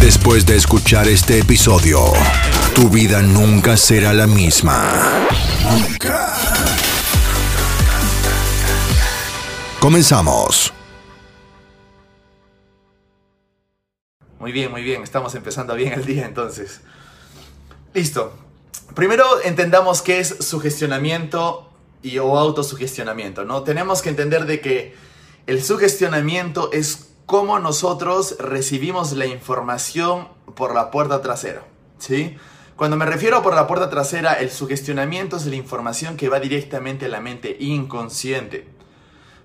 Después de escuchar este episodio, tu vida nunca será la misma. Comenzamos. Muy bien, muy bien. Estamos empezando bien el día entonces. Listo. Primero entendamos qué es sugestionamiento y o autosugestionamiento, ¿no? Tenemos que entender de que el sugestionamiento es cómo nosotros recibimos la información por la puerta trasera, ¿sí? Cuando me refiero por la puerta trasera, el sugestionamiento es la información que va directamente a la mente inconsciente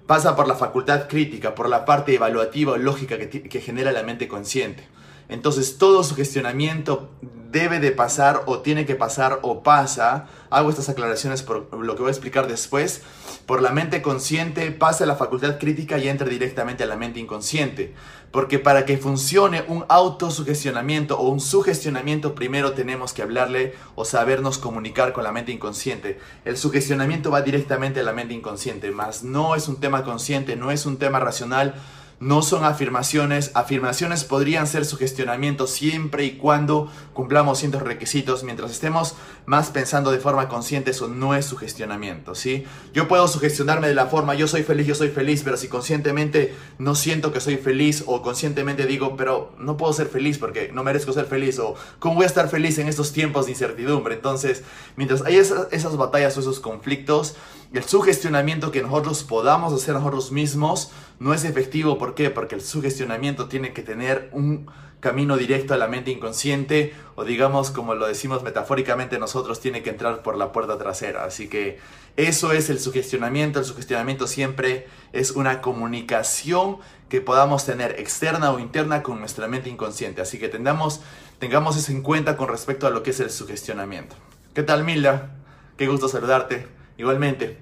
pasa por la facultad crítica, por la parte evaluativa o lógica que, que genera la mente consciente. Entonces todo su gestionamiento debe de pasar o tiene que pasar o pasa, hago estas aclaraciones por lo que voy a explicar después, por la mente consciente pasa a la facultad crítica y entra directamente a la mente inconsciente. Porque para que funcione un autosugestionamiento o un sugestionamiento, primero tenemos que hablarle o sabernos comunicar con la mente inconsciente. El sugestionamiento va directamente a la mente inconsciente, más no es un tema consciente, no es un tema racional, no son afirmaciones. Afirmaciones podrían ser sugestionamiento siempre y cuando cumplamos ciertos requisitos. Mientras estemos más pensando de forma consciente, eso no es sugestionamiento, ¿sí? Yo puedo sugestionarme de la forma, yo soy feliz, yo soy feliz, pero si conscientemente no siento que soy feliz o conscientemente digo, pero no puedo ser feliz porque no merezco ser feliz o cómo voy a estar feliz en estos tiempos de incertidumbre. Entonces, mientras hay esas, esas batallas o esos conflictos, el sugestionamiento que nosotros podamos hacer nosotros mismos no es efectivo. ¿Por qué? Porque el sugestionamiento tiene que tener un camino directo a la mente inconsciente o digamos como lo decimos metafóricamente nosotros tiene que entrar por la puerta trasera. Así que eso es el sugestionamiento. El sugestionamiento siempre es una comunicación que podamos tener externa o interna con nuestra mente inconsciente. Así que tengamos, tengamos eso en cuenta con respecto a lo que es el sugestionamiento. ¿Qué tal Milda? Qué gusto saludarte. Igualmente.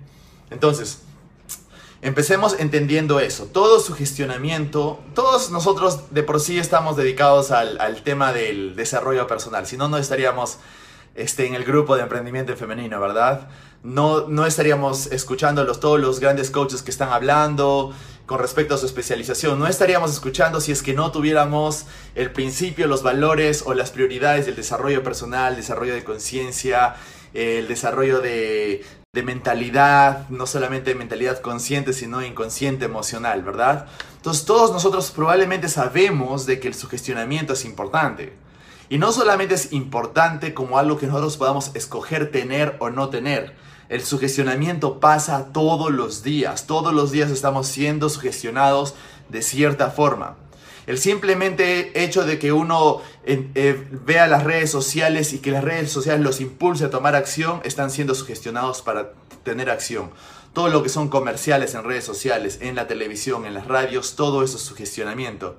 Entonces, empecemos entendiendo eso. Todo sugestionamiento, todos nosotros de por sí estamos dedicados al, al tema del desarrollo personal. Si no, no estaríamos este, en el grupo de emprendimiento femenino, ¿verdad? No, no estaríamos escuchando los, todos los grandes coaches que están hablando con respecto a su especialización. No estaríamos escuchando si es que no tuviéramos el principio, los valores o las prioridades del desarrollo personal, desarrollo de conciencia, el desarrollo de, de mentalidad, no solamente mentalidad consciente, sino inconsciente emocional, ¿verdad? Entonces todos nosotros probablemente sabemos de que el sugestionamiento es importante. Y no solamente es importante como algo que nosotros podamos escoger tener o no tener. El sugestionamiento pasa todos los días. Todos los días estamos siendo sugestionados de cierta forma. El simplemente hecho de que uno eh, vea las redes sociales y que las redes sociales los impulse a tomar acción, están siendo sugestionados para tener acción. Todo lo que son comerciales en redes sociales, en la televisión, en las radios, todo eso es sugestionamiento.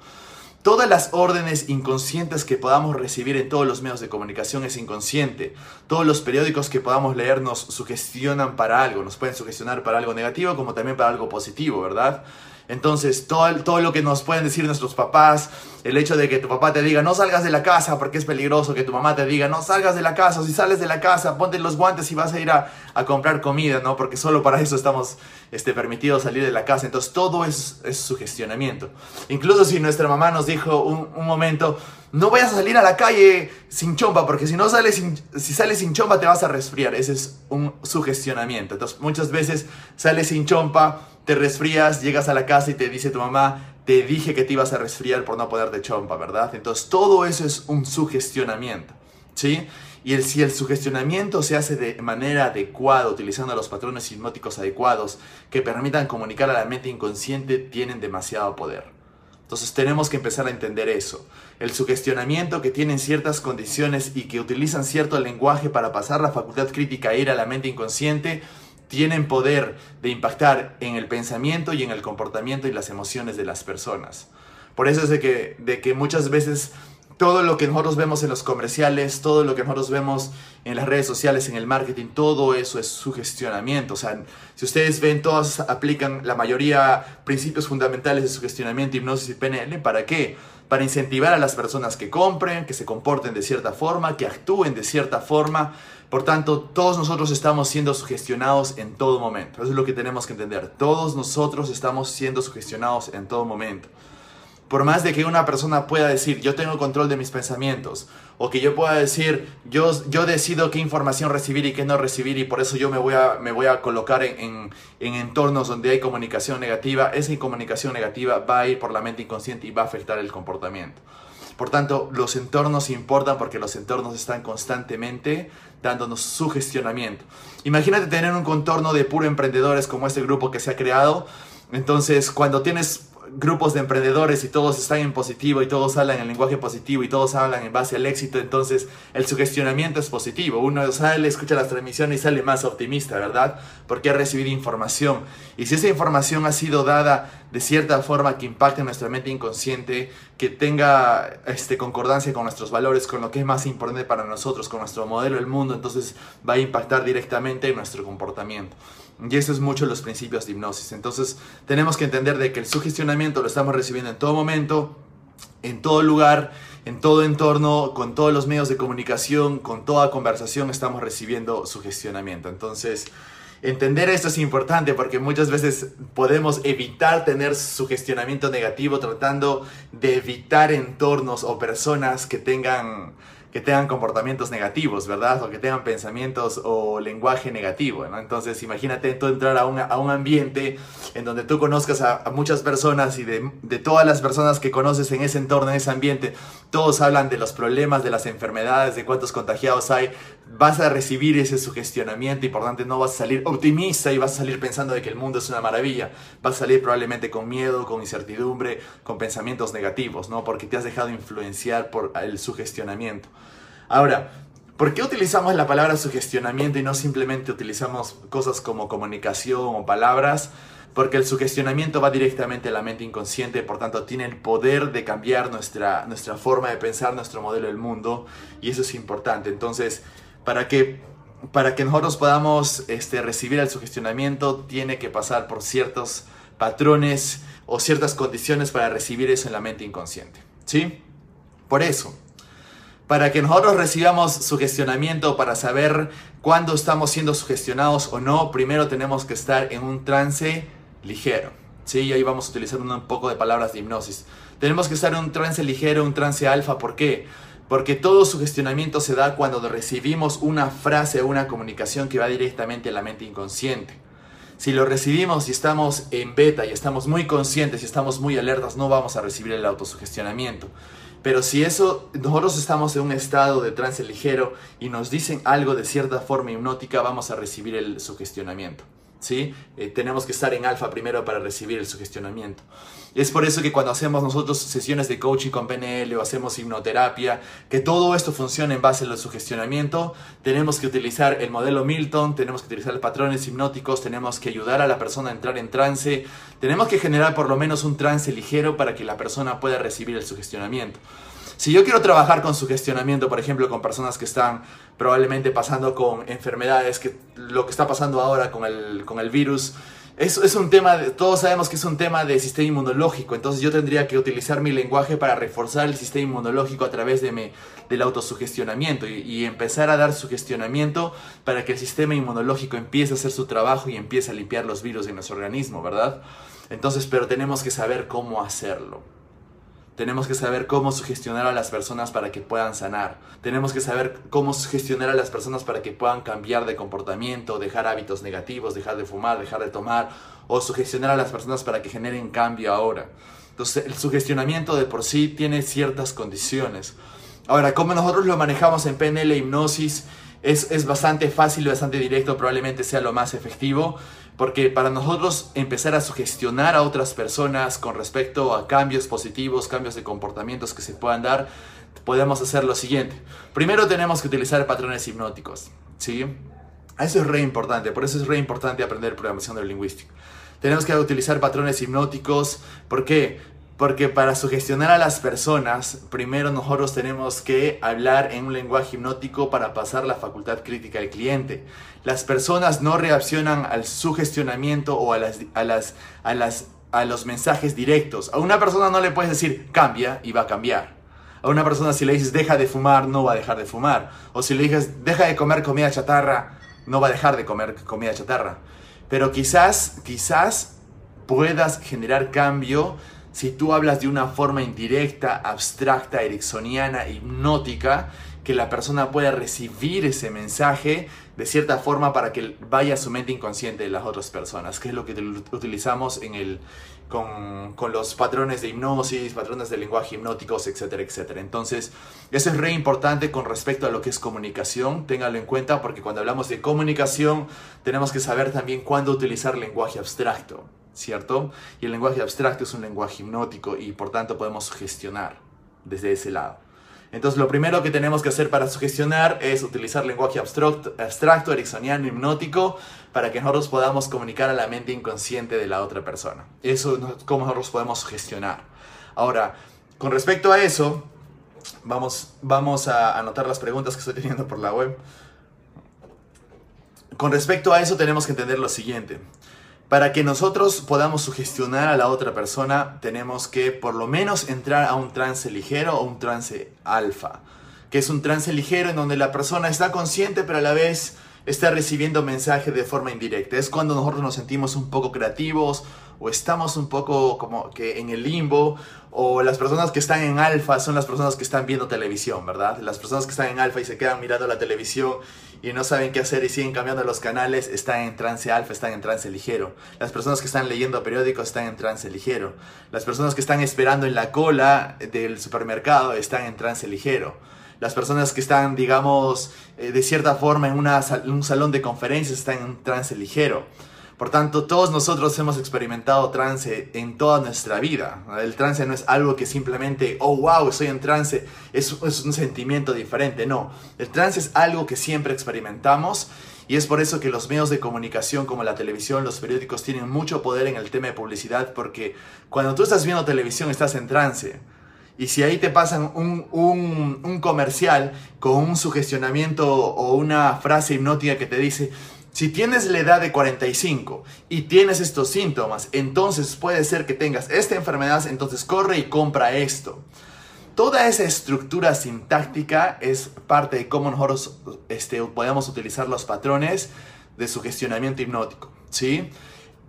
Todas las órdenes inconscientes que podamos recibir en todos los medios de comunicación es inconsciente. Todos los periódicos que podamos leer nos sugestionan para algo, nos pueden sugestionar para algo negativo como también para algo positivo, ¿verdad? Entonces, todo, todo lo que nos pueden decir nuestros papás, el hecho de que tu papá te diga no salgas de la casa porque es peligroso, que tu mamá te diga no salgas de la casa, o si sales de la casa, ponte los guantes y vas a ir a, a comprar comida, ¿no? Porque solo para eso estamos este, permitidos salir de la casa. Entonces, todo es, es sugestionamiento. Incluso si nuestra mamá nos dijo un, un momento, no vayas a salir a la calle sin chompa, porque si no sales sin, si sales sin chompa te vas a resfriar. Ese es un sugestionamiento. Entonces, muchas veces sales sin chompa, te resfrías, llegas a la casa y te dice tu mamá, te dije que te ibas a resfriar por no ponerte chompa, ¿verdad? Entonces, todo eso es un sugestionamiento, ¿sí? Y el, si el sugestionamiento se hace de manera adecuada, utilizando los patrones hipnóticos adecuados que permitan comunicar a la mente inconsciente, tienen demasiado poder. Entonces tenemos que empezar a entender eso. El sugestionamiento que tienen ciertas condiciones y que utilizan cierto lenguaje para pasar la facultad crítica a ir a la mente inconsciente, tienen poder de impactar en el pensamiento y en el comportamiento y las emociones de las personas. Por eso es de que, de que muchas veces todo lo que nosotros vemos en los comerciales, todo lo que nosotros vemos en las redes sociales, en el marketing, todo eso es sugestionamiento. O sea, si ustedes ven, todas aplican la mayoría principios fundamentales de sugestionamiento, hipnosis y PNL. ¿Para qué? Para incentivar a las personas que compren, que se comporten de cierta forma, que actúen de cierta forma. Por tanto, todos nosotros estamos siendo sugestionados en todo momento. Eso es lo que tenemos que entender. Todos nosotros estamos siendo sugestionados en todo momento. Por más de que una persona pueda decir, yo tengo control de mis pensamientos, o que yo pueda decir, yo, yo decido qué información recibir y qué no recibir, y por eso yo me voy a, me voy a colocar en, en, entornos donde hay comunicación negativa, esa comunicación negativa va a ir por la mente inconsciente y va a afectar el comportamiento. Por tanto, los entornos importan porque los entornos están constantemente dándonos sugestionamiento. Imagínate tener un contorno de puro emprendedores como este grupo que se ha creado. Entonces, cuando tienes grupos de emprendedores y todos están en positivo y todos hablan en lenguaje positivo y todos hablan en base al éxito, entonces el sugestionamiento es positivo. Uno sale, escucha las transmisiones y sale más optimista, ¿verdad? Porque ha recibido información. Y si esa información ha sido dada de cierta forma que impacte en nuestra mente inconsciente, que tenga este, concordancia con nuestros valores, con lo que es más importante para nosotros, con nuestro modelo del mundo, entonces va a impactar directamente en nuestro comportamiento. Y eso es mucho los principios de hipnosis. Entonces tenemos que entender de que el sugestionamiento lo estamos recibiendo en todo momento, en todo lugar, en todo entorno, con todos los medios de comunicación, con toda conversación estamos recibiendo sugestionamiento. Entonces, entender esto es importante porque muchas veces podemos evitar tener sugestionamiento negativo tratando de evitar entornos o personas que tengan que tengan comportamientos negativos, ¿verdad? O que tengan pensamientos o lenguaje negativo, ¿no? Entonces, imagínate tú entrar a un, a un ambiente en donde tú conozcas a, muchas personas y de, de, todas las personas que conoces en ese entorno, en ese ambiente, todos hablan de los problemas, de las enfermedades, de cuántos contagiados hay, vas a recibir ese sugestionamiento y por tanto no vas a salir optimista y vas a salir pensando de que el mundo es una maravilla. Vas a salir probablemente con miedo, con incertidumbre, con pensamientos negativos, ¿no? Porque te has dejado influenciar por el sugestionamiento. Ahora, ¿por qué utilizamos la palabra sugestionamiento y no simplemente utilizamos cosas como comunicación o palabras? Porque el sugestionamiento va directamente a la mente inconsciente, por tanto tiene el poder de cambiar nuestra, nuestra forma de pensar, nuestro modelo del mundo, y eso es importante. Entonces, para que, para que nosotros podamos este, recibir el sugestionamiento, tiene que pasar por ciertos patrones o ciertas condiciones para recibir eso en la mente inconsciente. ¿Sí? Por eso, para que nosotros recibamos sugestionamiento, para saber cuándo estamos siendo sugestionados o no, primero tenemos que estar en un trance ligero. Sí, y ahí vamos a utilizar un poco de palabras de hipnosis. Tenemos que estar en un trance ligero, un trance alfa. ¿Por qué? Porque todo sugestionamiento se da cuando recibimos una frase o una comunicación que va directamente a la mente inconsciente. Si lo recibimos y estamos en beta y estamos muy conscientes y estamos muy alertas, no vamos a recibir el autosugestionamiento. Pero si eso, nosotros estamos en un estado de trance ligero y nos dicen algo de cierta forma hipnótica, vamos a recibir el sugestionamiento. ¿Sí? Eh, tenemos que estar en alfa primero para recibir el sugestionamiento. Es por eso que cuando hacemos nosotros sesiones de coaching con PNL o hacemos hipnoterapia, que todo esto funcione en base al sugestionamiento, tenemos que utilizar el modelo Milton, tenemos que utilizar patrones hipnóticos, tenemos que ayudar a la persona a entrar en trance, tenemos que generar por lo menos un trance ligero para que la persona pueda recibir el sugestionamiento. Si yo quiero trabajar con sugestionamiento, por ejemplo, con personas que están probablemente pasando con enfermedades, que lo que está pasando ahora con el, con el virus, es, es, un tema, todos sabemos que es un tema de sistema inmunológico, entonces yo tendría que utilizar mi lenguaje para reforzar el sistema inmunológico a través de mi, del autosugestionamiento y, y, empezar a dar sugestionamiento para que el sistema inmunológico empiece a hacer su trabajo y empiece a limpiar los virus de nuestro organismo, ¿verdad? Entonces, pero tenemos que saber cómo hacerlo. Tenemos que saber cómo sugestionar a las personas para que puedan sanar. Tenemos que saber cómo sugestionar a las personas para que puedan cambiar de comportamiento, dejar hábitos negativos, dejar de fumar, dejar de tomar, o sugestionar a las personas para que generen cambio ahora. Entonces, el sugestionamiento de por sí tiene ciertas condiciones. Ahora, cómo nosotros lo manejamos en PNL e hipnosis es, es bastante fácil, bastante directo, probablemente sea lo más efectivo. Porque para nosotros empezar a sugestionar a otras personas con respecto a cambios positivos, cambios de comportamientos que se puedan dar, podemos hacer lo siguiente. Primero tenemos que utilizar patrones hipnóticos. ¿sí? Eso es re importante, por eso es re importante aprender programación neurolingüística. Tenemos que utilizar patrones hipnóticos. ¿Por qué? Porque para sugestionar a las personas, primero nosotros tenemos que hablar en un lenguaje hipnótico para pasar la facultad crítica al cliente. Las personas no reaccionan al sugestionamiento o a, las, a, las, a, las, a los mensajes directos. A una persona no le puedes decir cambia y va a cambiar. A una persona si le dices deja de fumar, no va a dejar de fumar. O si le dices deja de comer comida chatarra, no va a dejar de comer comida chatarra. Pero quizás, quizás puedas generar cambio si tú hablas de una forma indirecta, abstracta, ericksoniana, hipnótica, que la persona pueda recibir ese mensaje de cierta forma para que vaya a su mente inconsciente de las otras personas, que es lo que utilizamos en el, con, con, los patrones de hipnosis, patrones de lenguaje hipnóticos, etcétera, etcétera. Entonces, eso es re importante con respecto a lo que es comunicación, téngalo en cuenta porque cuando hablamos de comunicación tenemos que saber también cuándo utilizar lenguaje abstracto. ¿Cierto? Y el lenguaje abstracto es un lenguaje hipnótico y por tanto podemos sugestionar desde ese lado. Entonces lo primero que tenemos que hacer para sugestionar es utilizar lenguaje abstracto, abstracto ericksoniano, hipnótico, para que nosotros podamos comunicar a la mente inconsciente de la otra persona. Eso es como nosotros podemos sugestionar. Ahora, con respecto a eso, vamos, vamos a anotar las preguntas que estoy teniendo por la web. Con respecto a eso tenemos que entender lo siguiente. Para que nosotros podamos sugestionar a la otra persona, tenemos que por lo menos entrar a un trance ligero o un trance alfa, que es un trance ligero en donde la persona está consciente pero a la vez está recibiendo mensaje de forma indirecta. Es cuando nosotros nos sentimos un poco creativos o estamos un poco como que en el limbo o las personas que están en alfa son las personas que están viendo televisión, ¿verdad? Las personas que están en alfa y se quedan mirando la televisión y no saben qué hacer y siguen cambiando los canales están en trance alfa, están en trance ligero. Las personas que están leyendo periódicos están en trance ligero. Las personas que están esperando en la cola del supermercado están en trance ligero las personas que están, digamos, eh, de cierta forma en, un salón de conferencias están en trance ligero. Por tanto, todos nosotros hemos experimentado trance en toda nuestra vida. El trance no es algo que simplemente, oh, wow, estoy en trance, es, es un sentimiento diferente. No, el trance es algo que siempre experimentamos y es por eso que los medios de comunicación como la televisión, los periódicos tienen mucho poder en el tema de publicidad porque cuando tú estás viendo televisión estás en trance. Y si ahí te pasan un, un, un, comercial con un sugestionamiento o una frase hipnótica que te dice, si tienes la edad de 45 y tienes estos síntomas, entonces puede ser que tengas esta enfermedad, entonces corre y compra esto. Toda esa estructura sintáctica es parte de cómo nosotros este, podemos utilizar los patrones de sugestionamiento hipnótico. ¿sí?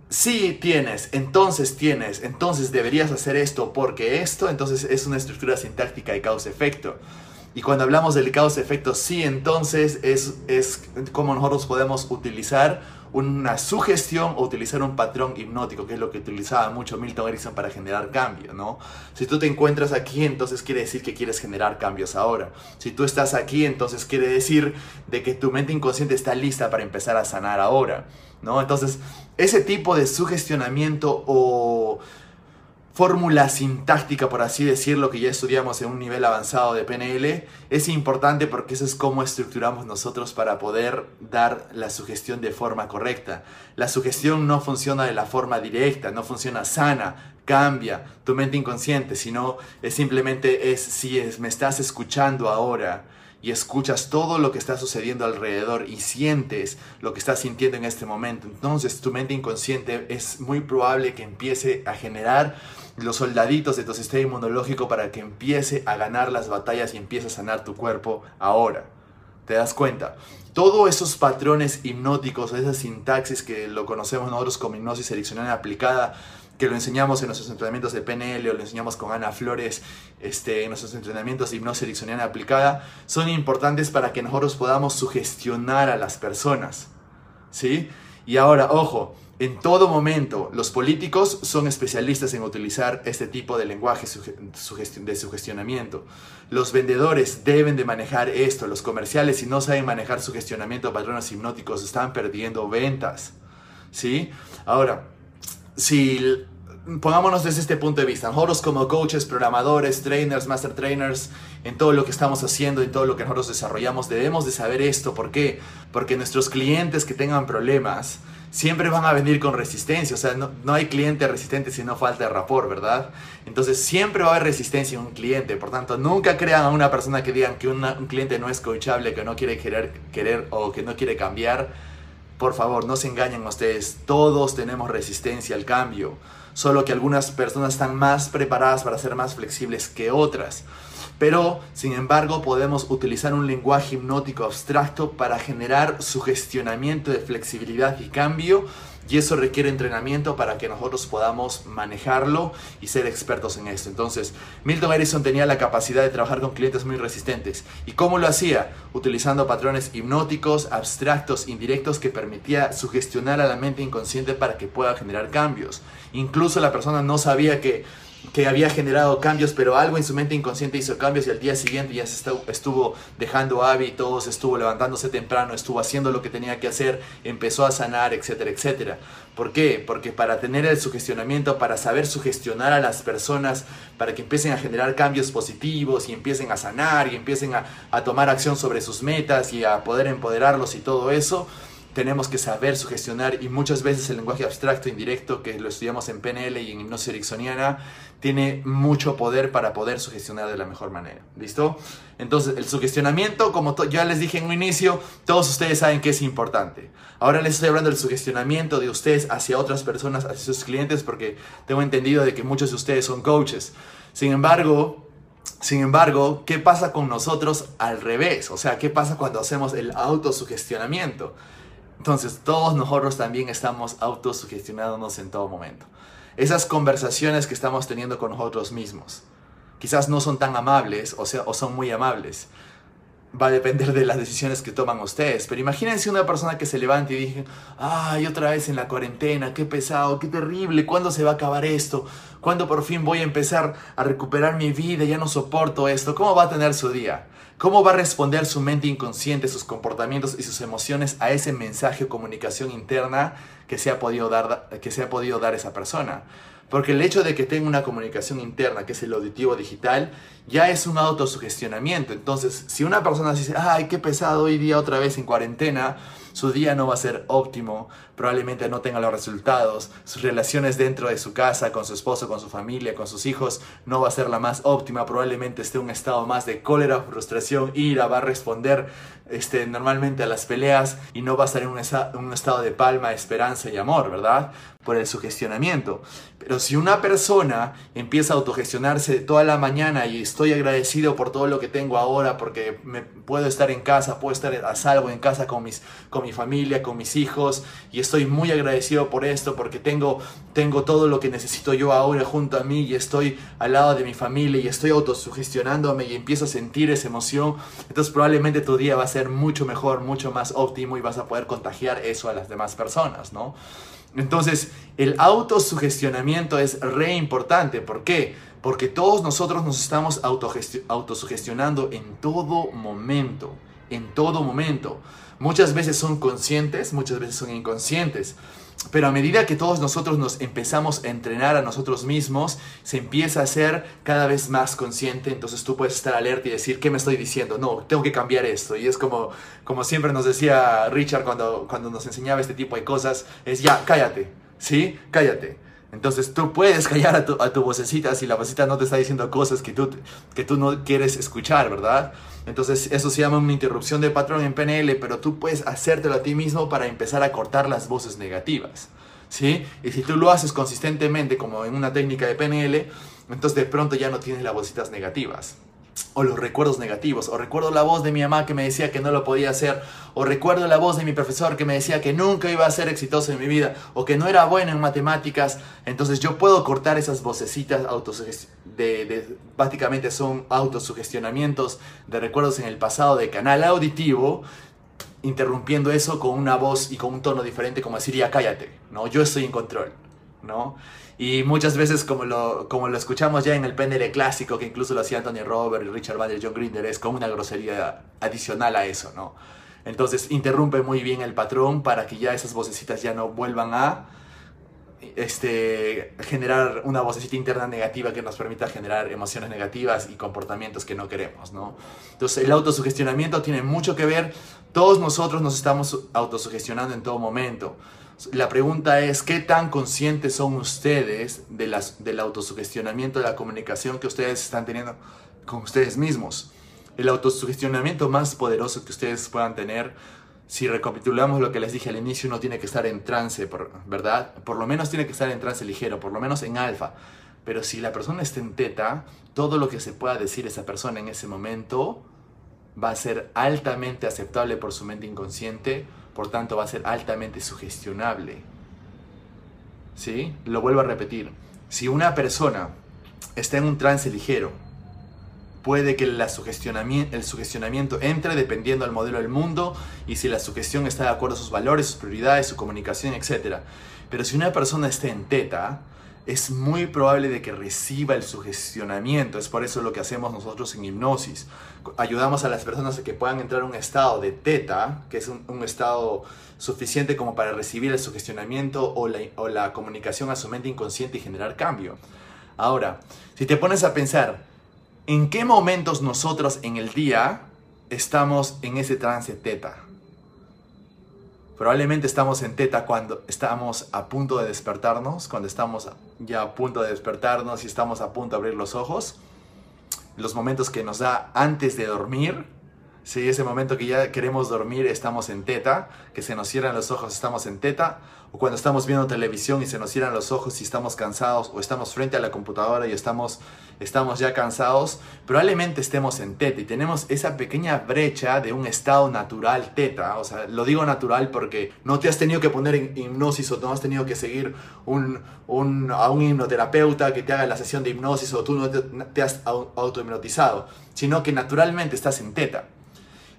Si tienes, entonces tienes, entonces deberías hacer esto porque esto, entonces es una estructura sintáctica de causa-efecto. Y cuando hablamos del causa-efecto, sí, entonces es, es como nosotros podemos utilizar una sugestión o utilizar un patrón hipnótico, que es lo que utilizaba mucho Milton Erickson para generar cambio, ¿no? Si tú te encuentras aquí, entonces quiere decir que quieres generar cambios ahora. Si tú estás aquí, entonces quiere decir de que tu mente inconsciente está lista para empezar a sanar ahora, ¿no? Entonces, ese tipo de sugestionamiento o fórmula sintáctica, por así decirlo, que ya estudiamos en un nivel avanzado de PNL, es importante porque eso es cómo estructuramos nosotros para poder dar la sugestión de forma correcta. La sugestión no funciona de la forma directa, no funciona sana, cambia tu mente inconsciente, sino es simplemente es si me estás escuchando ahora y escuchas todo lo que está sucediendo alrededor y sientes lo que estás sintiendo en este momento, entonces tu mente inconsciente es muy probable que empiece a generar los soldaditos de tu sistema inmunológico para que empiece a ganar las batallas y empiece a sanar tu cuerpo ahora. ¿Te das cuenta? Todos esos patrones hipnóticos, esa sintaxis que lo conocemos nosotros como hipnosis ericksoniana aplicada, que lo enseñamos en nuestros entrenamientos de PNL o lo enseñamos con Ana Flores este, en nuestros entrenamientos de hipnosis ericksoniana aplicada, son importantes para que nosotros podamos sugestionar a las personas. ¿Sí? Y ahora, ojo, en todo momento, los políticos son especialistas en utilizar este tipo de lenguaje de sugestionamiento. Los vendedores deben de manejar esto. Los comerciales, si no saben manejar sugestionamiento, patrones hipnóticos, están perdiendo ventas. ¿Sí? Ahora, si pongámonos desde este punto de vista, nosotros como coaches, programadores, trainers, master trainers, en todo lo que estamos haciendo, y todo lo que nosotros desarrollamos, debemos de saber esto. ¿Por qué? Porque nuestros clientes que tengan problemas, siempre van a venir con resistencia. O sea, no, no hay cliente resistente si no falta el rapport, ¿verdad? Entonces, siempre va a haber resistencia en un cliente. Por tanto, nunca crean a una persona que digan que un cliente no es coachable, que no quiere querer, querer o que no quiere cambiar. Por favor, no se engañen ustedes. Todos tenemos resistencia al cambio. Solo que algunas personas están más preparadas para ser más flexibles que otras. Pero, sin embargo, podemos utilizar un lenguaje hipnótico abstracto para generar sugestionamiento de flexibilidad y cambio y eso requiere entrenamiento para que nosotros podamos manejarlo y ser expertos en esto. Entonces, Milton Erickson tenía la capacidad de trabajar con clientes muy resistentes. ¿Y cómo lo hacía? Utilizando patrones hipnóticos, abstractos, indirectos que permitía sugestionar a la mente inconsciente para que pueda generar cambios. Incluso la persona no sabía que que había generado cambios, pero algo en su mente inconsciente hizo cambios y al día siguiente ya se estuvo dejando hábitos, estuvo levantándose temprano, estuvo haciendo lo que tenía que hacer, empezó a sanar, etcétera, etcétera. ¿Por qué? Porque para tener el sugestionamiento, para saber sugestionar a las personas, para que empiecen a generar cambios positivos y empiecen a sanar y empiecen a, a tomar acción sobre sus metas y a poder empoderarlos y todo eso, tenemos que saber sugestionar y muchas veces el lenguaje abstracto indirecto que lo estudiamos en PNL y en hipnosis ericksoniana tiene mucho poder para poder sugestionar de la mejor manera. ¿Listo? Entonces, el sugestionamiento, como ya les dije en un inicio, todos ustedes saben que es importante. Ahora les estoy hablando del sugestionamiento de ustedes hacia otras personas, hacia sus clientes, porque tengo entendido de que muchos de ustedes son coaches. Sin embargo, sin embargo, ¿qué pasa con nosotros al revés? O sea, ¿qué pasa cuando hacemos el autosugestionamiento? Entonces, todos nosotros también estamos autosugestionándonos en todo momento. Esas conversaciones que estamos teniendo con nosotros mismos, quizás no son tan amables o, sea, son muy amables. Va a depender de las decisiones que toman ustedes. Pero imagínense una persona que se levante y dice, ay, otra vez en la cuarentena, qué pesado, qué terrible, ¿cuándo se va a acabar esto? ¿Cuándo por fin voy a empezar a recuperar mi vida? Ya no soporto esto. ¿Cómo va a tener su día? ¿Cómo va a responder su mente inconsciente, sus comportamientos y sus emociones a ese mensaje o comunicación interna que se ha podido dar, que se ha podido dar esa persona? Porque el hecho de que tenga una comunicación interna, que es el auditivo digital, ya es un autosugestionamiento. Entonces, si una persona dice, ay, qué pesado hoy día otra vez en cuarentena, su día no va a ser óptimo, probablemente no tenga los resultados, sus relaciones dentro de su casa, con su esposo, con su familia, con sus hijos, no va a ser la más óptima, probablemente esté en un estado más de cólera, frustración, ira, va a responder este, normalmente a las peleas y no va a estar en un, un estado de palma, esperanza y amor, ¿verdad? Por el sugestionamiento. Pero si una persona empieza a autogestionarse toda la mañana y estoy agradecido por todo lo que tengo ahora, porque me puedo estar en casa, puedo estar a salvo en casa con, mis, con mi familia, con mis hijos, y estoy muy agradecido por esto, porque tengo, tengo todo lo que necesito yo ahora junto a mí, y estoy al lado de mi familia, y estoy autosugestionándome, y empiezo a sentir esa emoción, entonces probablemente tu día va a ser mucho mejor, mucho más óptimo, y vas a poder contagiar eso a las demás personas, ¿no? Entonces, el autosugestionamiento es re importante. ¿Por qué? Porque todos nosotros nos estamos autosugestionando en todo momento. En todo momento. Muchas veces son conscientes, muchas veces son inconscientes. Pero a medida que todos nosotros nos empezamos a entrenar a nosotros mismos, se empieza a ser cada vez más consciente, entonces tú puedes estar alerta y decir, ¿qué me estoy diciendo? No, tengo que cambiar esto. Y es como, como siempre nos decía Richard cuando, cuando nos enseñaba este tipo de cosas, es ya, cállate, ¿sí? Cállate. Entonces tú puedes callar a tu, a tu vocecita si la vocecita no te está diciendo cosas que tú, que tú no quieres escuchar, ¿verdad? Entonces eso se llama una interrupción de patrón en PNL, pero tú puedes hacértelo a ti mismo para empezar a cortar las voces negativas. ¿Sí? Y si tú lo haces consistentemente como en una técnica de PNL, entonces de pronto ya no tienes las vocecitas negativas o los recuerdos negativos, o recuerdo la voz de mi mamá que me decía que no lo podía hacer, o recuerdo la voz de mi profesor que me decía que nunca iba a ser exitoso en mi vida, o que no era bueno en matemáticas, entonces yo puedo cortar esas vocecitas de, básicamente son autosugestionamientos de recuerdos en el pasado de canal auditivo, interrumpiendo eso con una voz y con un tono diferente como decir ya cállate, ¿no? Yo estoy en control, ¿no? Y muchas veces, como lo, como lo escuchamos ya en el PNL clásico, que incluso lo hacía Anthony Robert Richard Bandler, John Grinder, es como una grosería adicional a eso, ¿no? Entonces interrumpe muy bien el patrón para que ya esas vocecitas ya no vuelvan a este, generar una vocecita interna negativa que nos permita generar emociones negativas y comportamientos que no queremos, ¿no? Entonces el autosugestionamiento tiene mucho que ver, todos nosotros nos estamos autosugestionando en todo momento. La pregunta es, ¿qué tan conscientes son ustedes de las, del autosugestionamiento, de la comunicación que ustedes están teniendo con ustedes mismos? El autosugestionamiento más poderoso que ustedes puedan tener, si recapitulamos lo que les dije al inicio, uno tiene que estar en trance, ¿verdad? Por lo menos tiene que estar en trance ligero, por lo menos en alfa. Pero si la persona está en teta, todo lo que se pueda decir esa persona en ese momento va a ser altamente aceptable por su mente inconsciente, por tanto va a ser altamente sugestionable. ¿Sí? Lo vuelvo a repetir. Si una persona está en un trance ligero, puede que el sugestionamiento entre dependiendo del modelo del mundo y si la sugestión está de acuerdo a sus valores, sus prioridades, su comunicación, etc. Pero si una persona está en teta, es muy probable de que reciba el sugestionamiento. Es por eso lo que hacemos nosotros en hipnosis. Ayudamos a las personas a que puedan entrar a un estado de teta, que es un, estado suficiente como para recibir el sugestionamiento o la, o la comunicación a su mente inconsciente y generar cambio. Ahora, si te pones a pensar, ¿en qué momentos nosotros en el día estamos en ese trance teta? Probablemente estamos en teta cuando estamos a punto de despertarnos, cuando estamos ya a punto de despertarnos y estamos a punto de abrir los ojos. Los momentos que nos da antes de dormir. Si ese momento que ya queremos dormir estamos en teta, que se nos cierran los ojos estamos en teta, o cuando estamos viendo televisión y se nos cierran los ojos y estamos cansados, o estamos frente a la computadora y estamos estamos ya cansados, probablemente estemos en teta y tenemos esa pequeña brecha de un estado natural teta. O sea, lo digo natural porque no te has tenido que poner en hipnosis o no has tenido que seguir un, a un hipnoterapeuta que te haga la sesión de hipnosis o tú no te, te has autohipnotizado, sino que naturalmente estás en teta.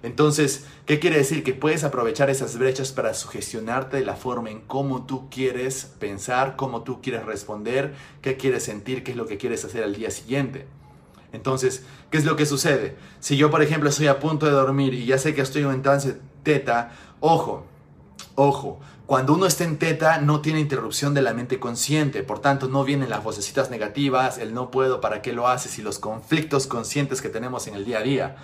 Entonces, ¿qué quiere decir? Que puedes aprovechar esas brechas para sugestionarte de la forma en cómo tú quieres pensar, cómo tú quieres responder, qué quieres sentir, qué es lo que quieres hacer al día siguiente. Entonces, ¿qué es lo que sucede? Si yo, por ejemplo, estoy a punto de dormir y ya sé que estoy en trance teta, ojo, ojo, cuando uno está en teta no tiene interrupción de la mente consciente, por tanto no vienen las vocecitas negativas, el no puedo, para qué lo haces y los conflictos conscientes que tenemos en el día a día,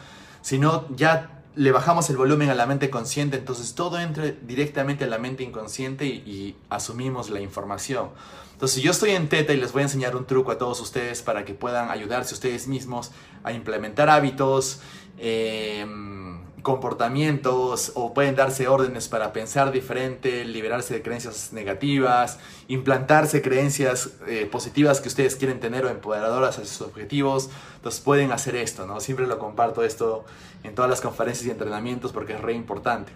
sino ya le bajamos el volumen a la mente consciente, entonces todo entra directamente a la mente inconsciente y, asumimos la información. Entonces, yo estoy en Teta y les voy a enseñar un truco a todos ustedes para que puedan ayudarse ustedes mismos a implementar hábitos, eh, comportamientos o pueden darse órdenes para pensar diferente, liberarse de creencias negativas, implantarse creencias eh, positivas que ustedes quieren tener o empoderadoras a sus objetivos. Entonces pueden hacer esto, ¿no? Siempre lo comparto esto en todas las conferencias y entrenamientos porque es re importante.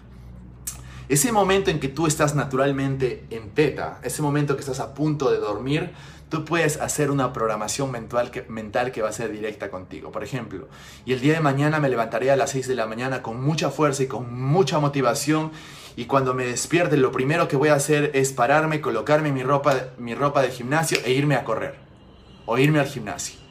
Ese momento en que tú estás naturalmente en teta, ese momento que estás a punto de dormir, tú puedes hacer una programación mental que, va a ser directa contigo. Por ejemplo, y el día de mañana me levantaré a las 6 de la mañana con mucha fuerza y con mucha motivación y cuando me despierte lo primero que voy a hacer es pararme, colocarme mi ropa, mi ropa de gimnasio e irme a correr o irme al gimnasio.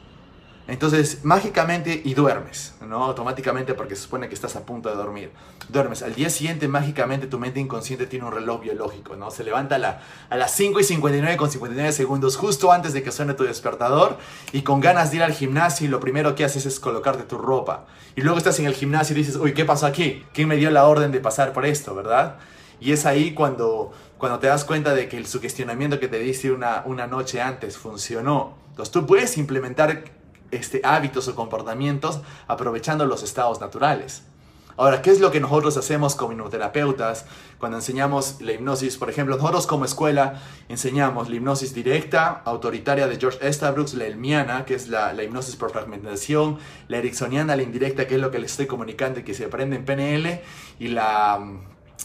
Entonces, mágicamente, y duermes, ¿no? Automáticamente porque se supone que estás a punto de dormir. Duermes. Al día siguiente, mágicamente, tu mente inconsciente tiene un reloj biológico, ¿no? Se levanta a, la, a las 5 y 59 con 59 segundos, justo antes de que suene tu despertador, y con ganas de ir al gimnasio, y lo primero que haces es colocarte tu ropa. Y luego estás en el gimnasio y dices, uy, ¿qué pasó aquí? ¿Quién me dio la orden de pasar por esto, verdad? Y es ahí cuando, cuando te das cuenta de que el sugestionamiento que te diste una, una noche antes funcionó. Entonces tú puedes implementar este, hábitos o comportamientos aprovechando los estados naturales. Ahora, ¿qué es lo que nosotros hacemos como hipnoterapeutas cuando enseñamos la hipnosis? Por ejemplo, nosotros como escuela enseñamos la hipnosis directa, autoritaria de George Estabrooks, la elmiana, que es la, hipnosis por fragmentación, la ericksoniana, la indirecta, que es lo que les estoy comunicando y que se aprende en PNL, y la,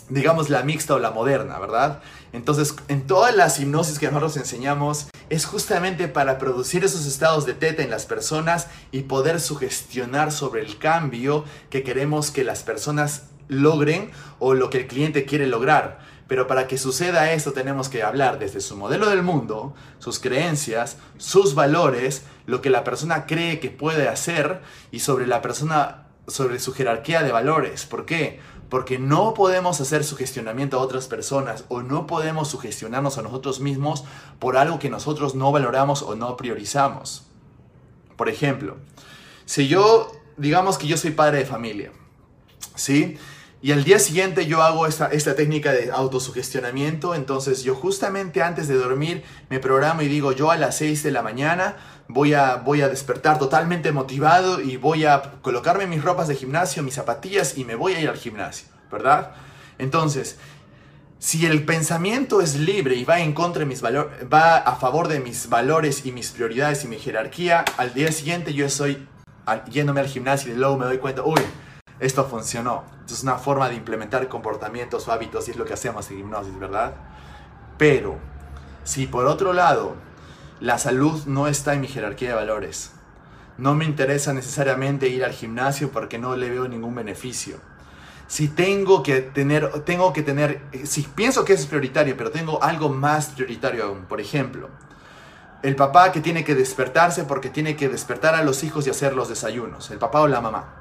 digamos, la mixta o la moderna, ¿verdad? Entonces, en todas las hipnosis que nosotros enseñamos, es justamente para producir esos estados de teta en las personas y poder sugestionar sobre el cambio que queremos que las personas logren o lo que el cliente quiere lograr. Pero para que suceda esto tenemos que hablar desde su modelo del mundo, sus creencias, sus valores, lo que la persona cree que puede hacer y sobre la persona, sobre su jerarquía de valores. ¿Por qué? Porque no podemos hacer sugestionamiento a otras personas o no podemos sugestionarnos a nosotros mismos por algo que nosotros no valoramos o no priorizamos. Por ejemplo, si yo, digamos que yo soy padre de familia, ¿sí? Y al día siguiente yo hago esta, esta técnica de autosugestionamiento, entonces yo justamente antes de dormir me programo y digo, yo a las 6 de la mañana voy a, voy a despertar totalmente motivado y voy a colocarme mis ropas de gimnasio, mis zapatillas y me voy a ir al gimnasio, ¿verdad? Entonces, si el pensamiento es libre y va en contra de mis valores, va a favor de mis valores y mis prioridades y mi jerarquía, al día siguiente yo estoy yéndome al gimnasio y luego me doy cuenta, uy, esto funcionó. Es una forma de implementar comportamientos o hábitos y es lo que hacemos en hipnosis, ¿verdad? Pero, si por otro lado, la salud no está en mi jerarquía de valores, no me interesa necesariamente ir al gimnasio porque no le veo ningún beneficio. Si tengo que tener, tengo que tener, si pienso que es prioritario, pero tengo algo más prioritario aún, por ejemplo, el papá que tiene que despertarse porque tiene que despertar a los hijos y hacer los desayunos, el papá o la mamá.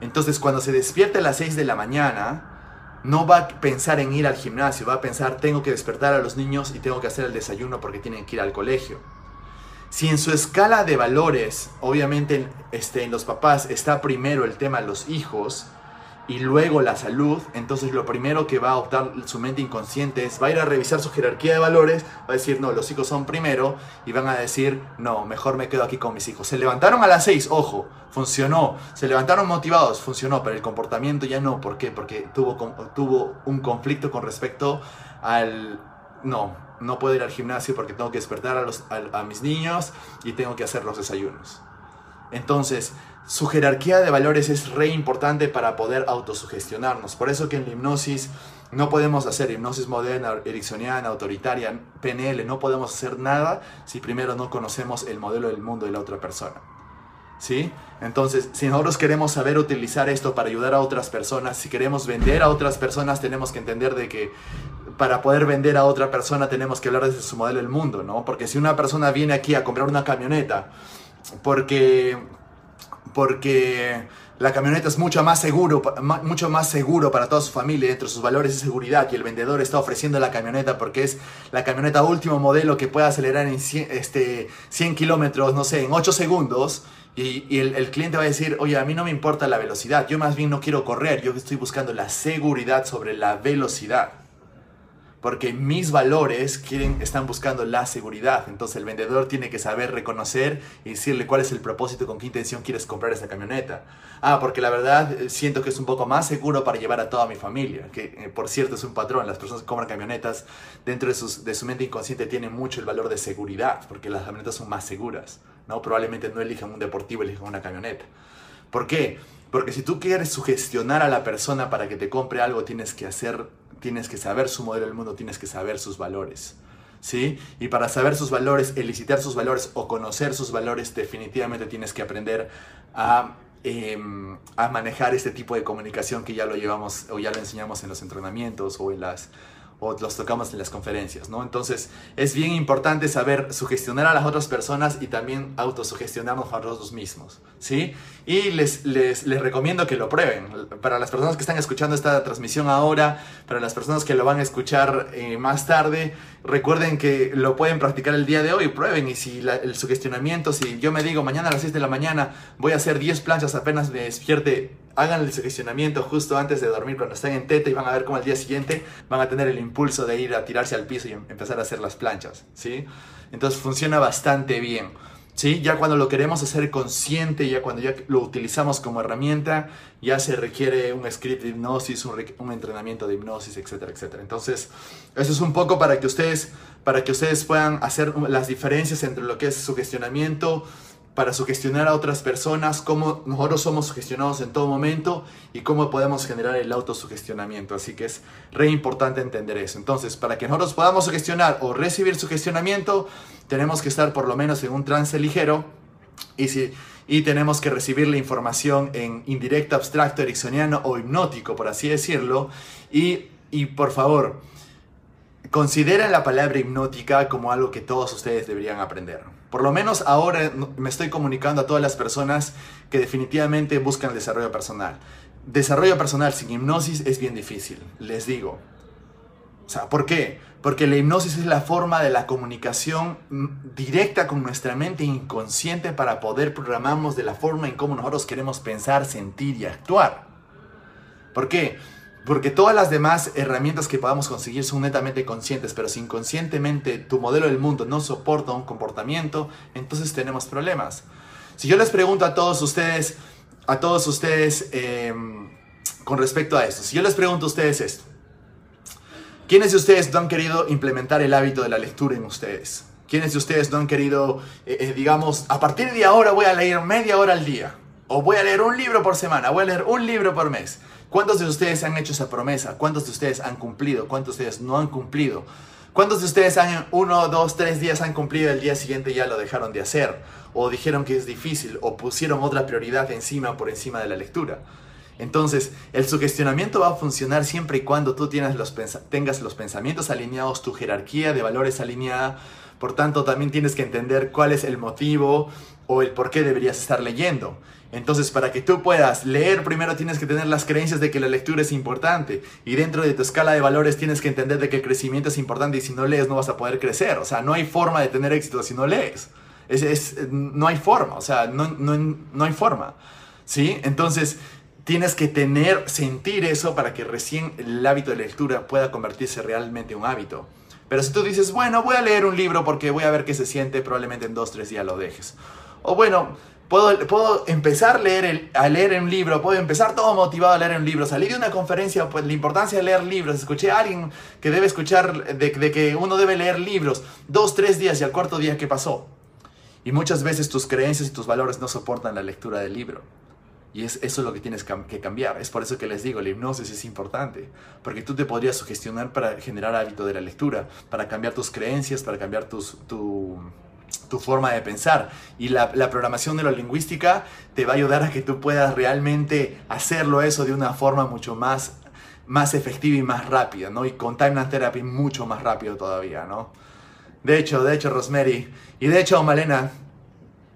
Entonces cuando se despierte a las 6 de la mañana, no va a pensar en ir al gimnasio, va a pensar tengo que despertar a los niños y tengo que hacer el desayuno porque tienen que ir al colegio. Si en su escala de valores, obviamente este, en los papás está primero el tema de los hijos, y luego la salud, entonces lo primero que va a optar su mente inconsciente es, va a ir a revisar su jerarquía de valores, va a decir, no, los hijos son primero, y van a decir, no, mejor me quedo aquí con mis hijos. Se levantaron a las seis, ojo, funcionó, se levantaron motivados, funcionó, pero el comportamiento ya no, ¿por qué? Porque tuvo, tuvo un conflicto con respecto al, no, no puedo ir al gimnasio porque tengo que despertar a, mis niños y tengo que hacer los desayunos. Entonces, su jerarquía de valores es re importante para poder autosugestionarnos. Por eso que en la hipnosis no podemos hacer hipnosis moderna, ericksoniana, autoritaria, PNL, no podemos hacer nada si primero no conocemos el modelo del mundo de la otra persona. ¿Sí? Entonces, si nosotros queremos saber utilizar esto para ayudar a otras personas, si queremos vender a otras personas, tenemos que entender de que para poder vender a otra persona tenemos que hablar desde su modelo del mundo, ¿no? Porque si una persona viene aquí a comprar una camioneta, porque porque la camioneta es mucho más seguro, mucho más seguro para toda su familia dentro de sus valores de seguridad y el vendedor está ofreciendo la camioneta porque es la camioneta último modelo que puede acelerar en 100, este, 100 kilómetros, no sé, en 8 segundos. Y, el, el, cliente va a decir, oye, a mí no me importa la velocidad, yo más bien no quiero correr, yo estoy buscando la seguridad sobre la velocidad porque mis valores quieren, están buscando la seguridad. Entonces el vendedor tiene que saber reconocer y decirle cuál es el propósito, con qué intención quieres comprar esa camioneta. Ah, porque la verdad eh, siento que es un poco más seguro para llevar a toda mi familia, que eh, por cierto es un patrón. Las personas que compran camionetas dentro de, sus, de su mente inconsciente tienen mucho el valor de seguridad, porque las camionetas son más seguras. ¿no? Probablemente no elijan un deportivo, elijan una camioneta. ¿Por qué? Porque si tú quieres sugestionar a la persona para que te compre algo, tienes que hacer tienes que saber su modelo del mundo, tienes que saber sus valores. ¿Sí? Y para saber sus valores, elicitar sus valores o conocer sus valores, definitivamente tienes que aprender a, em, a manejar este tipo de comunicación que ya lo llevamos o ya lo enseñamos en los entrenamientos o en las o los tocamos en las conferencias, ¿no? Entonces es bien importante saber sugestionar a las otras personas y también autosugestionarnos a nosotros mismos, ¿sí? Y les, les, les, recomiendo que lo prueben. Para las personas que están escuchando esta transmisión ahora, para las personas que lo van a escuchar eh, más tarde, recuerden que lo pueden practicar el día de hoy, prueben y si el sugestionamiento, si yo me digo mañana a las 6 de la mañana voy a hacer 10 planchas apenas me despierte hagan el sugestionamiento justo antes de dormir cuando estén en teta y van a ver cómo al día siguiente van a tener el impulso de ir a tirarse al piso y em-, empezar a hacer las planchas, ¿sí? Entonces funciona bastante bien. ¿Sí? Ya cuando lo queremos hacer consciente, ya cuando ya lo utilizamos como herramienta, ya se requiere un script de hipnosis, un, entrenamiento de hipnosis, etcétera, etcétera. Entonces, eso es un poco para que ustedes, para que ustedes puedan hacer las diferencias entre lo que es sugestionamiento, para sugestionar a otras personas, cómo nosotros somos sugestionados en todo momento y cómo podemos generar el autosugestionamiento. Así que es re importante entender eso. Entonces, para que nosotros podamos sugestionar o recibir sugestionamiento, tenemos que estar por lo menos en un trance ligero y, si, y tenemos que recibir la información en indirecto, abstracto, ericksoniano o hipnótico, por así decirlo. Y, y por favor, consideren la palabra hipnótica como algo que todos ustedes deberían aprender. Por lo menos ahora me estoy comunicando a todas las personas que definitivamente buscan el desarrollo personal. Desarrollo personal sin hipnosis es bien difícil, les digo. O sea, ¿por qué? Porque la hipnosis es la forma de la comunicación directa con nuestra mente inconsciente para poder programarnos de la forma en cómo nosotros queremos pensar, sentir y actuar. ¿Por qué? Porque todas las demás herramientas que podamos conseguir son netamente conscientes, pero si inconscientemente tu modelo del mundo no soporta un comportamiento, entonces tenemos problemas. Si yo les pregunto a todos ustedes, a todos ustedes em, con respecto a esto, si yo les pregunto a ustedes esto, ¿quiénes de ustedes no han querido implementar el hábito de la lectura en ustedes? ¿Quiénes de ustedes no han querido, eh, eh, digamos, a partir de ahora voy a leer media hora al día? O voy a leer un libro por semana, voy a leer un libro por mes. ¿Cuántos de ustedes han hecho esa promesa? ¿Cuántos de ustedes han cumplido? ¿Cuántos de ustedes no han cumplido? ¿Cuántos de ustedes han uno, dos, tres días han cumplido el día siguiente ya lo dejaron de hacer? O dijeron que es difícil o pusieron otra prioridad encima por encima de la lectura. Entonces, el sugestionamiento va a funcionar siempre y cuando tú tengas los pensamientos alineados, tu jerarquía de valores alineada. Por tanto, también tienes que entender cuál es el motivo o el por qué deberías estar leyendo. Entonces, para que tú puedas leer, primero tienes que tener las creencias de que la lectura es importante. Y dentro de tu escala de valores tienes que entender de que el crecimiento es importante y si no lees no vas a poder crecer. O sea, no hay forma de tener éxito si no lees. Es, no hay forma, o sea, no, no hay forma. ¿Sí? Entonces, tienes que tener, sentir eso para que recién el hábito de lectura pueda convertirse realmente en un hábito. Pero si tú dices, bueno, voy a leer un libro porque voy a ver qué se siente, probablemente en dos, tres días lo dejes. O bueno, puedo, puedo empezar a leer, a leer un libro, puedo empezar todo motivado a leer un libro. Salí de una conferencia, pues la importancia de leer libros. Escuché a alguien que debe escuchar, de, de que uno debe leer libros. Dos, tres días y al cuarto día, ¿qué pasó? Y muchas veces tus creencias y tus valores no soportan la lectura del libro. Y es, eso es lo que tienes que cambiar. Es por eso que les digo, la hipnosis es importante. Porque tú te podrías sugestionar para generar hábito de la lectura, para cambiar tus creencias, para cambiar tus, tu, tu forma de pensar. Y la, la, programación neurolingüística te va a ayudar a que tú puedas realmente hacerlo eso de una forma mucho más, más efectiva y más rápida, ¿no? Y con Time and Therapy mucho más rápido todavía, ¿no? De hecho, de hecho, Rosemary, y de hecho, Malena,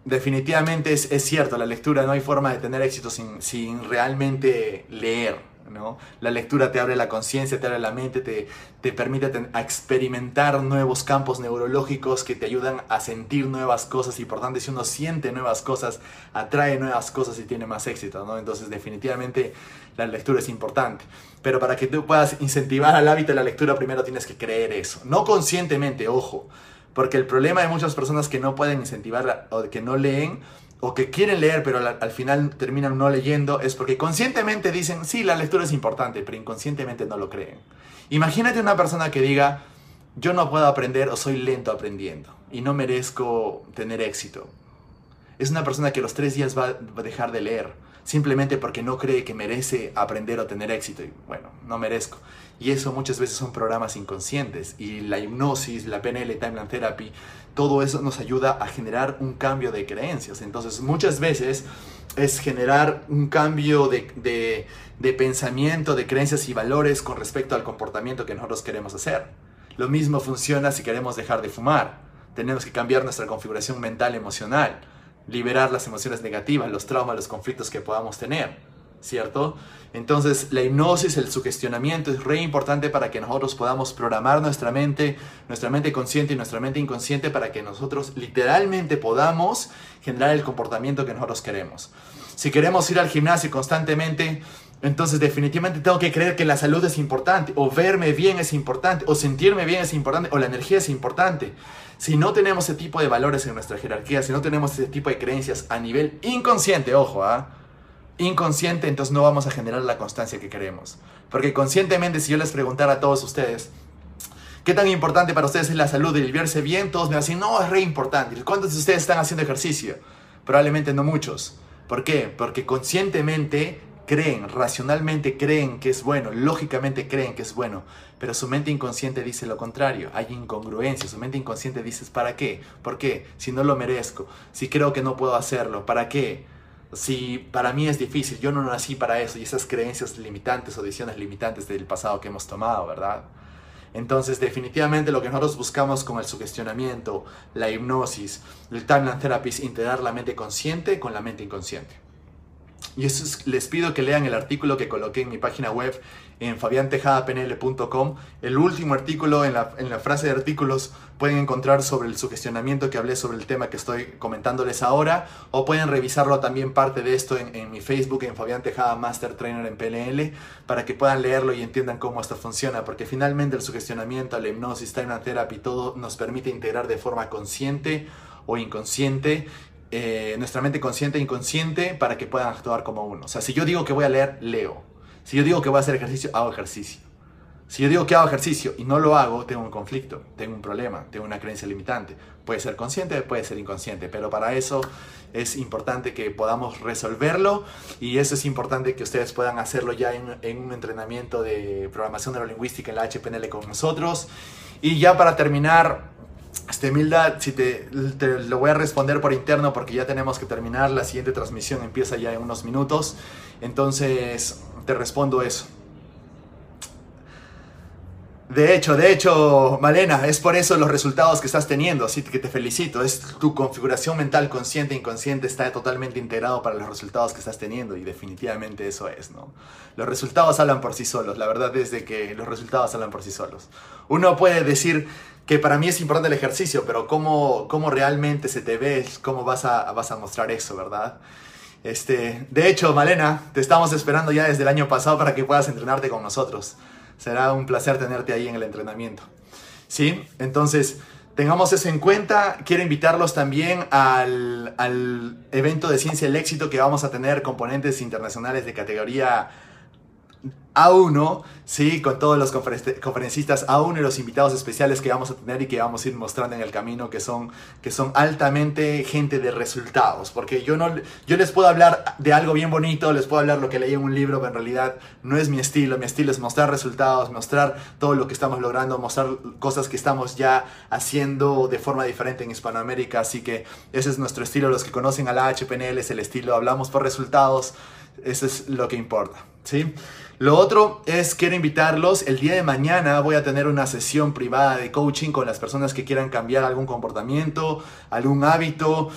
definitivamente es, es, cierto, la lectura no hay forma de tener éxito sin, sin realmente leer. ¿No? La lectura te abre la conciencia, te abre la mente, te, te permite experimentar nuevos campos neurológicos que te ayudan a sentir nuevas cosas y por tanto si uno siente nuevas cosas, atrae nuevas cosas y tiene más éxito. ¿no? Entonces definitivamente la lectura es importante. Pero para que tú puedas incentivar al hábito de la lectura primero tienes que creer eso. No conscientemente, ojo. Porque el problema de muchas personas que no pueden incentivar o que no leen o que quieren leer pero al, final terminan no leyendo es porque conscientemente dicen, sí, la lectura es importante, pero inconscientemente no lo creen. Imagínate una persona que diga, yo no puedo aprender o soy lento aprendiendo y no merezco tener éxito. Es una persona que los tres días va a dejar de leer simplemente porque no cree que merece aprender o tener éxito. Y bueno, no merezco. Y eso muchas veces son programas inconscientes. Y la hipnosis, la PNL, Timeline Therapy, todo eso nos ayuda a generar un cambio de creencias. Entonces muchas veces es generar un cambio de, de, pensamiento, de creencias y valores con respecto al comportamiento que nosotros queremos hacer. Lo mismo funciona si queremos dejar de fumar. Tenemos que cambiar nuestra configuración mental emocional liberar las emociones negativas, los traumas, los conflictos que podamos tener, ¿cierto? Entonces la hipnosis, el sugestionamiento es re importante para que nosotros podamos programar nuestra mente, nuestra mente consciente y nuestra mente inconsciente para que nosotros literalmente podamos generar el comportamiento que nosotros queremos. Si queremos ir al gimnasio constantemente, entonces definitivamente tengo que creer que la salud es importante, o verme bien es importante, o sentirme bien es importante, o la energía es importante. Si no tenemos ese tipo de valores en nuestra jerarquía, si no tenemos ese tipo de creencias a nivel inconsciente, ojo, ¿ah? Inconsciente, entonces no vamos a generar la constancia que queremos. Porque conscientemente, si yo les preguntara a todos ustedes, ¿qué tan importante para ustedes es la salud y el verse bien? Todos me van no, es re importante. ¿Cuántos de ustedes están haciendo ejercicio? Probablemente no muchos. ¿Por qué? Porque conscientemente creen, racionalmente creen que es bueno, lógicamente creen que es bueno, pero su mente inconsciente dice lo contrario, hay incongruencia, su mente inconsciente dice, ¿para qué? ¿Por qué? Si no lo merezco, si creo que no puedo hacerlo, ¿para qué? Si para mí es difícil, yo no nací para eso y esas creencias limitantes o decisiones limitantes del pasado que hemos tomado, ¿verdad? Entonces, definitivamente lo que nosotros buscamos con el sugestionamiento, la hipnosis, el timeline therapy es integrar la mente consciente con la mente inconsciente. y eso les pido que lean el artículo que coloqué en mi página web en fabiantejadapnl.com. El último artículo, en la, en la, frase de artículos, pueden encontrar sobre el sugestionamiento que hablé sobre el tema que estoy comentándoles ahora, o pueden revisarlo también parte de esto en, mi Facebook, en Fabián Tejada Master Trainer en PNL, para que puedan leerlo y entiendan cómo esto funciona, porque finalmente el sugestionamiento, la hipnosis, time therapy, todo nos permite integrar de forma consciente o inconsciente eh, nuestra mente consciente e inconsciente para que puedan actuar como uno. O sea, si yo digo que voy a leer, leo. Si yo digo que voy a hacer ejercicio, hago ejercicio. Si yo digo que hago ejercicio y no lo hago, tengo un conflicto, tengo un problema, tengo una creencia limitante. Puede ser consciente, puede ser inconsciente, pero para eso es importante que podamos resolverlo y eso es importante que ustedes puedan hacerlo ya en, en un entrenamiento de programación neurolingüística en la HPNL con nosotros. Y ya para terminar, este, Milda, si te, lo voy a responder por interno porque ya tenemos que terminar, la siguiente transmisión empieza ya en unos minutos, entonces te respondo eso. De hecho, de hecho, Malena, es por eso los resultados que estás teniendo, así que te felicito. Es tu configuración mental consciente e inconsciente está totalmente integrado para los resultados que estás teniendo y definitivamente eso es, ¿no? Los resultados hablan por sí solos, la verdad es de que los resultados hablan por sí solos. Uno puede decir que para mí es importante el ejercicio, pero cómo, cómo realmente se te ve, cómo vas a, vas a mostrar eso, ¿verdad? Este, de hecho, Malena, te estamos esperando ya desde el año pasado para que puedas entrenarte con nosotros será un placer tenerte ahí en el entrenamiento. ¿Sí? Entonces, tengamos eso en cuenta. Quiero invitarlos también al, al evento de Ciencia del Éxito que vamos a tener componentes internacionales de categoría A1, ¿sí? con todos los conferencistas A1 y los invitados especiales que vamos a tener y que vamos a ir mostrando en el camino, que son, que son altamente gente de resultados. Porque yo, no, yo les puedo hablar de algo bien bonito, les puedo hablar lo que leí en un libro, pero en realidad no es mi estilo. Mi estilo es mostrar resultados, mostrar todo lo que estamos logrando, mostrar cosas que estamos ya haciendo de forma diferente en Hispanoamérica. Así que ese es nuestro estilo. Los que conocen a la HPNL es el estilo, hablamos por resultados. Eso es lo que importa, ¿sí? Lo otro es, quiero invitarlos, el día de mañana voy a tener una sesión privada de coaching con las personas que quieran cambiar algún comportamiento, algún hábito,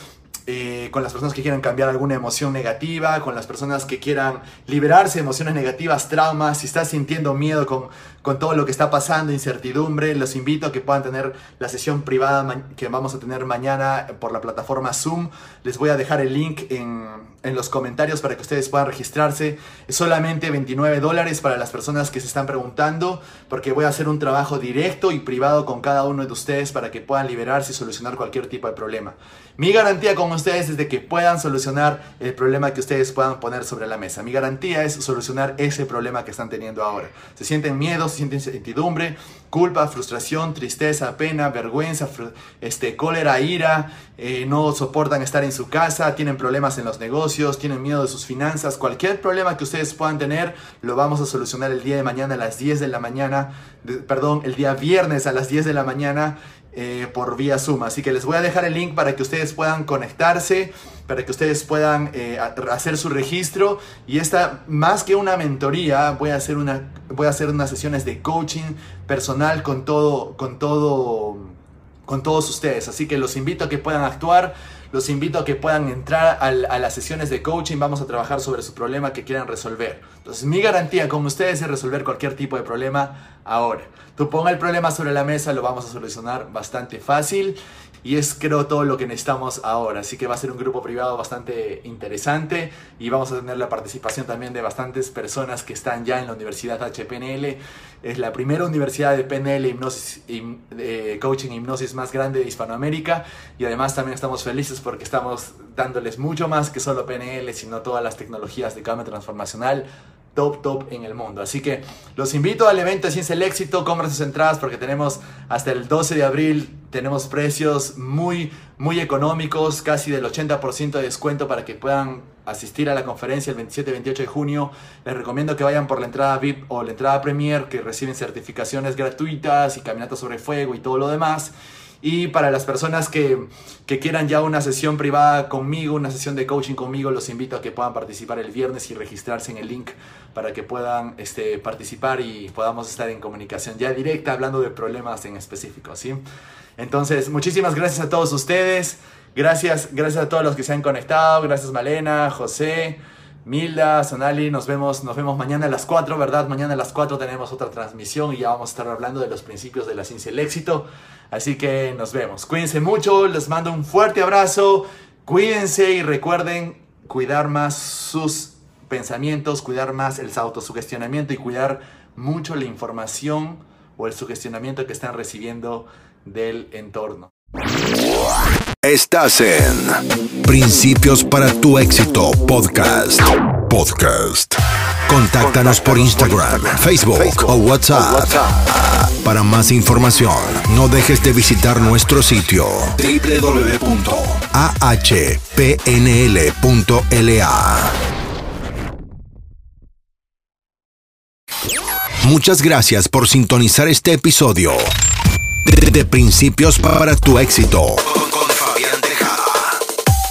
eh, con las personas que quieran cambiar alguna emoción negativa, con las personas que quieran liberarse de emociones negativas, traumas, si estás sintiendo miedo con, con todo lo que está pasando, incertidumbre, los invito a que puedan tener la sesión privada que vamos a tener mañana por la plataforma Zoom. Les voy a dejar el link en, en los comentarios para que ustedes puedan registrarse. Es solamente 29 dólares para las personas que se están preguntando, porque voy a hacer un trabajo directo y privado con cada uno de ustedes para que puedan liberarse y solucionar cualquier tipo de problema. Mi garantía con ustedes es de que puedan solucionar el problema que ustedes puedan poner sobre la mesa. Mi garantía es solucionar ese problema que están teniendo ahora. Se sienten miedo, se sienten incertidumbre, culpa, frustración, tristeza, pena, vergüenza, este, cólera, ira, eh, no soportan estar en su casa, tienen problemas en los negocios, tienen miedo de sus finanzas. Cualquier problema que ustedes puedan tener, lo vamos a solucionar el día de mañana a las 10 de la mañana, perdón, el día viernes a las 10 de la mañana eh, por vía Zoom. Así que les voy a dejar el link para que ustedes puedan conectarse, para que ustedes puedan eh, hacer su registro. Y esta, más que una mentoría, voy a hacer, una, voy a hacer unas sesiones de coaching personal con todo, con todo, con todos ustedes. Así que los invito a que puedan actuar. Los invito a que puedan entrar a, las sesiones de coaching. Vamos a trabajar sobre su problema que quieran resolver. Entonces, mi garantía con ustedes es resolver cualquier tipo de problema ahora. Tú ponga el problema sobre la mesa, lo vamos a solucionar bastante fácil. Y es creo todo lo que necesitamos ahora. Así que va a ser un grupo privado bastante interesante y vamos a tener la participación también de bastantes personas que están ya en la Universidad HPNL. Es la primera universidad de PNL, hipnosis, y, eh, coaching e hipnosis más grande de Hispanoamérica. Y además también estamos felices porque estamos dándoles mucho más que solo PNL, sino todas las tecnologías de cambio transformacional top, top en el mundo. Así que los invito al evento de Ciencia el Éxito, compren sus entradas porque tenemos hasta el 12 de abril, tenemos precios muy, muy económicos, casi del 80% de descuento para que puedan asistir a la conferencia el 27 y 28 de junio. Les recomiendo que vayan por la entrada VIP o la entrada Premier, que reciben certificaciones gratuitas y caminatas sobre fuego y todo lo demás. Y para las personas que, que, quieran ya una sesión privada conmigo, una sesión de coaching conmigo, los invito a que puedan participar el viernes y registrarse en el link para que puedan este, participar y podamos estar en comunicación ya directa hablando de problemas en específico. ¿sí? Entonces, muchísimas gracias a todos ustedes. Gracias, gracias a todos los que se han conectado. Gracias Malena, José, Milda, Sonali, nos vemos, nos vemos mañana a las 4, ¿verdad? Mañana a las 4 tenemos otra transmisión y ya vamos a estar hablando de los principios de la ciencia y el éxito. Así que nos vemos. Cuídense mucho, les mando un fuerte abrazo. Cuídense y recuerden cuidar más sus pensamientos, cuidar más el autosugestionamiento y cuidar mucho la información o el sugestionamiento que están recibiendo del entorno. Estás en Principios para tu éxito podcast. Podcast. Contáctanos por Instagram, Facebook o WhatsApp. Para más información, no dejes de visitar nuestro sitio www.ahpnl.la. Muchas gracias por sintonizar este episodio de, de Principios para tu éxito.